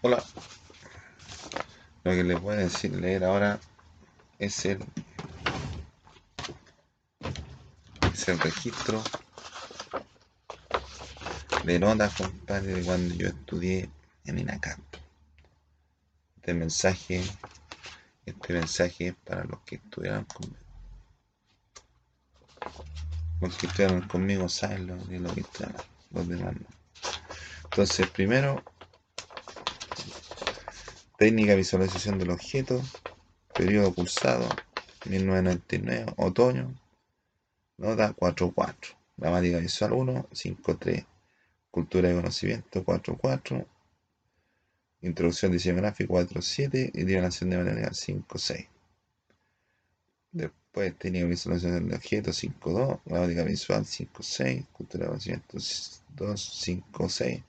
Hola. Lo que les voy a decir, leer ahora es el, es el registro de notas, compadre, de cuando yo estudié en INACAP. Este mensaje, este mensaje es para los que estudiaron conmigo. Los que estudiaron conmigo saben lo, lo que están, los demás no. Entonces, primero, técnica de visualización del objeto, periodo pulsado, 1999, otoño, nota 4.4, gramática visual 1, 5.3, cultura de conocimiento 4.4, introducción diseño gráfico 4.7 y divulgación de materia 5.6. Después técnica de visualización del objeto 5.2, gramática visual 5.6, cultura de conocimiento 2.5.6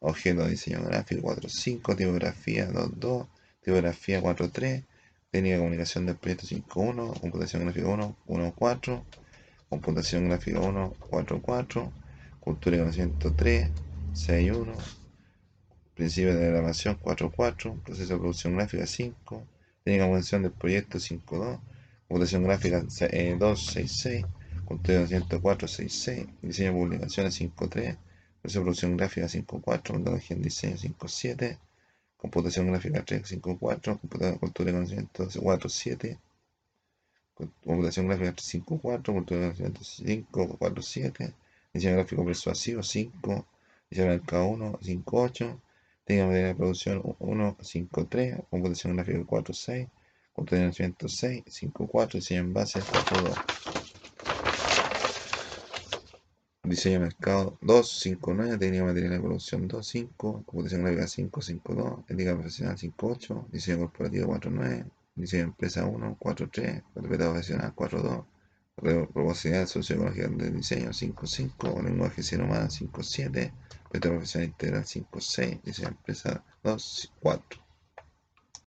objeto de diseño gráfico 4.5, tipografía 2.2, tipografía 4.3, técnica de comunicación del proyecto 5.1, computación gráfica 1, 1.4, computación gráfica 1, 4.4, cultura y conocimiento 3, 6.1, principio de grabación 4.4, proceso de producción gráfica 5, técnica de comunicación del proyecto 5.2, computación gráfica 2.6.6, eh, cultura y conocimiento 4.6.6, diseño de publicaciones 5.3, Resolución gráfica 5.4, metodología en diseño 5.7, computación gráfica 3.5.4, cultura de conocimiento 4.7, computación gráfica 5.4, cultura de conocimiento 5.4.7, diseño gráfico persuasivo 5, diseño mercado 1, 5.8, técnica de producción 1.5.3, computación gráfica 4.6, cultura de conocimiento 6, 5.4, diseño en base 4.2. Diseño de mercado 259, técnica material de producción 25, computación gráfica 552, ética profesional 58, diseño corporativo 49, diseño de empresa 1, 43, carpeta profesional 42, robosidad sociológica de diseño 55, lenguaje cero humano 57, carpeta profesional integral 56, diseño de empresa 2, 4.